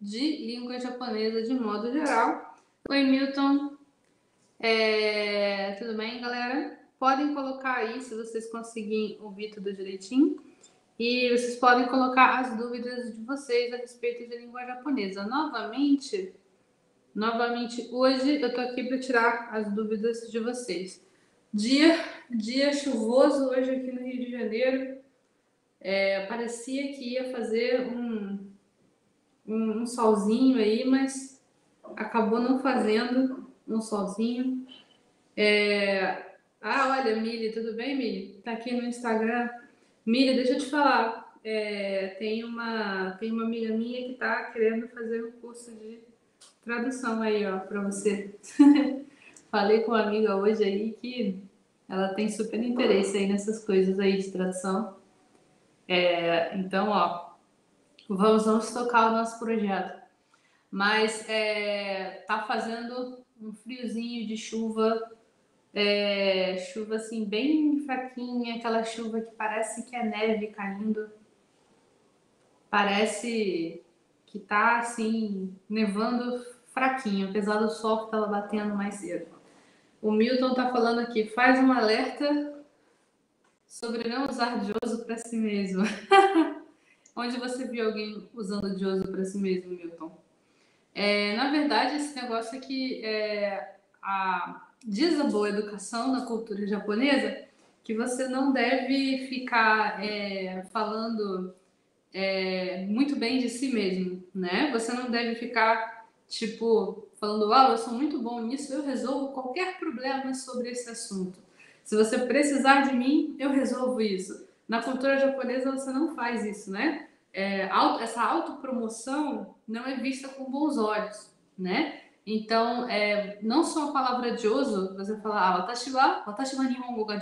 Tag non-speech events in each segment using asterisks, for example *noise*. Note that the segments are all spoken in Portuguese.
de língua japonesa de modo geral. Oi, Milton. É... Tudo bem, galera? Podem colocar aí, se vocês conseguirem ouvir tudo direitinho. E vocês podem colocar as dúvidas de vocês a respeito de língua japonesa. Novamente, novamente hoje eu tô aqui para tirar as dúvidas de vocês. Dia, dia chuvoso hoje aqui no Rio de Janeiro. É, parecia que ia fazer um, um, um solzinho aí, mas acabou não fazendo um solzinho. É... Ah, olha, Mili, tudo bem, Mili? Tá aqui no Instagram. Mili, deixa eu te falar. É, tem, uma, tem uma amiga minha que tá querendo fazer um curso de tradução aí, ó, para você. *laughs* Falei com uma amiga hoje aí que ela tem super interesse aí nessas coisas aí de tradução. É, então, ó, Vamos, vamos tocar o nosso projeto. Mas é, tá fazendo um friozinho de chuva, é, chuva assim bem fraquinha, aquela chuva que parece que é neve caindo. Parece que tá assim, nevando fraquinho, apesar do sol que tava batendo mais cedo. O Milton tá falando aqui, faz um alerta sobre não usar Joso para si mesmo. *laughs* Onde você viu alguém usando odioso para si mesmo, Milton? É, na verdade, esse negócio aqui é a, diz a boa educação na cultura japonesa que você não deve ficar é, falando é, muito bem de si mesmo, né? Você não deve ficar, tipo, falando, ah, eu sou muito bom nisso, eu resolvo qualquer problema sobre esse assunto. Se você precisar de mim, eu resolvo isso. Na cultura japonesa você não faz isso, né? É, essa autopromoção não é vista com bons olhos, né? Então, é, não só a palavra joso, você fala, ah, watashi wa, watashi wa nihongo ga.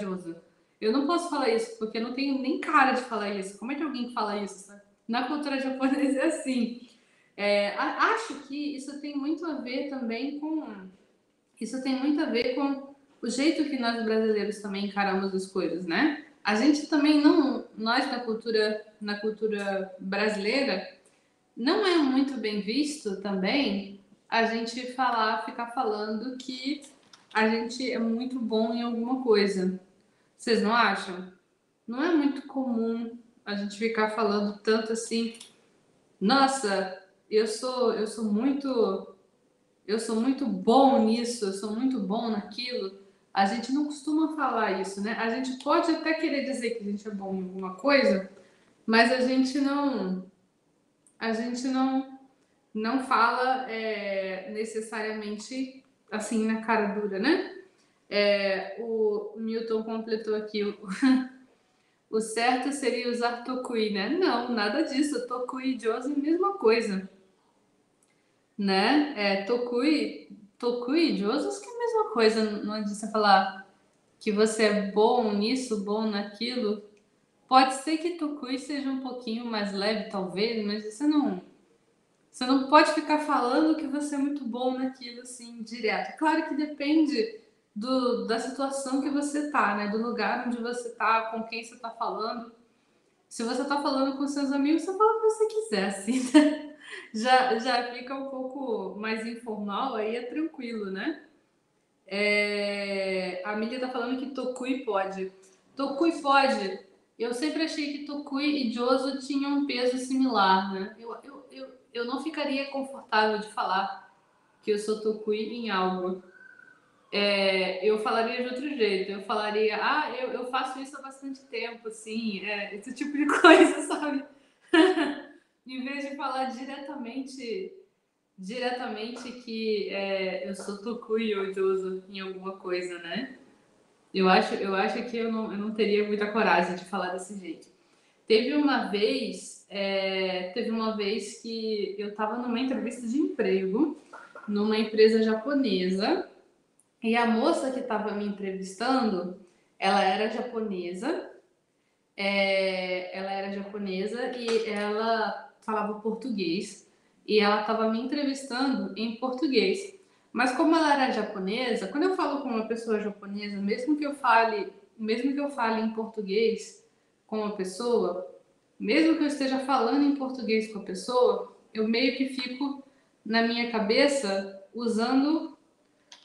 Eu não posso falar isso, porque eu não tenho nem cara de falar isso. Como é que alguém fala isso? Na cultura japonesa é assim. É, acho que isso tem muito a ver também com... Isso tem muito a ver com o jeito que nós brasileiros também encaramos as coisas, né? A gente também não, nós na cultura, na cultura brasileira, não é muito bem visto também a gente falar, ficar falando que a gente é muito bom em alguma coisa. Vocês não acham? Não é muito comum a gente ficar falando tanto assim, nossa, eu sou, eu sou muito, eu sou muito bom nisso, eu sou muito bom naquilo. A gente não costuma falar isso, né? A gente pode até querer dizer que a gente é bom em alguma coisa, mas a gente não, a gente não, não fala é, necessariamente assim na cara dura, né? É, o Milton completou aqui o, *laughs* o certo seria usar tokui, né? Não, nada disso. Tokui e Josi, mesma coisa. Né? É, tokui Tokui, Josos, que é a mesma coisa, não adianta você falar que você é bom nisso, bom naquilo. Pode ser que Tokui seja um pouquinho mais leve, talvez, mas você não. Você não pode ficar falando que você é muito bom naquilo, assim, direto. Claro que depende do, da situação que você tá, né? Do lugar onde você tá, com quem você tá falando. Se você tá falando com seus amigos, você fala o que você quiser, assim, né? Já, já fica um pouco mais informal, aí é tranquilo, né? É, a Mília tá falando que Tokui pode. Tokui pode. Eu sempre achei que Tokui e Joso tinham um peso similar, né? Eu, eu, eu, eu não ficaria confortável de falar que eu sou Tokui em algo. É, eu falaria de outro jeito. Eu falaria, ah, eu, eu faço isso há bastante tempo, assim, é, esse tipo de *laughs* coisa, sabe? *laughs* em vez de falar diretamente diretamente que é, eu sou Tokui ou Joso em alguma coisa, né? Eu acho, eu acho que eu não, eu não teria muita coragem de falar desse jeito. Teve uma vez, é, teve uma vez que eu estava numa entrevista de emprego numa empresa japonesa e a moça que estava me entrevistando, ela era japonesa, é, ela era japonesa e ela falava português e ela estava me entrevistando em português. Mas como ela era japonesa, quando eu falo com uma pessoa japonesa, mesmo que eu fale, mesmo que eu fale em português com uma pessoa, mesmo que eu esteja falando em português com a pessoa, eu meio que fico na minha cabeça usando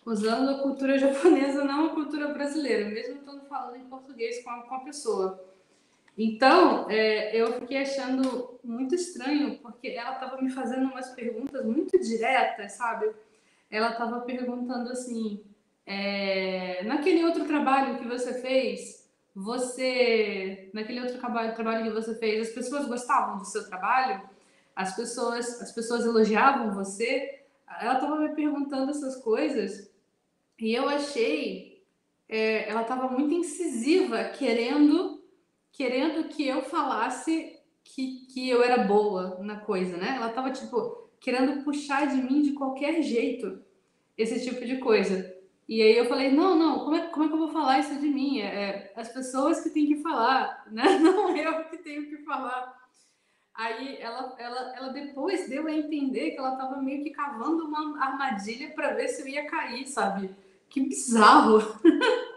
usando a cultura *laughs* japonesa, não a cultura brasileira, mesmo estando falando em português com a, com a pessoa. Então, é, eu fiquei achando muito estranho, porque ela estava me fazendo umas perguntas muito diretas, sabe? Ela estava perguntando assim: é, naquele outro trabalho que você fez, você. Naquele outro trabalho, que você fez, as pessoas gostavam do seu trabalho? As pessoas, as pessoas elogiavam você? Ela estava me perguntando essas coisas e eu achei. É, ela estava muito incisiva, querendo querendo que eu falasse que, que eu era boa na coisa, né? Ela tava, tipo, querendo puxar de mim de qualquer jeito esse tipo de coisa. E aí eu falei, não, não, como é, como é que eu vou falar isso de mim? É, é as pessoas que têm que falar, *laughs* né? Não eu que tenho que falar. Aí ela, ela, ela depois deu a entender que ela estava meio que cavando uma armadilha para ver se eu ia cair, sabe? Que bizarro! *laughs*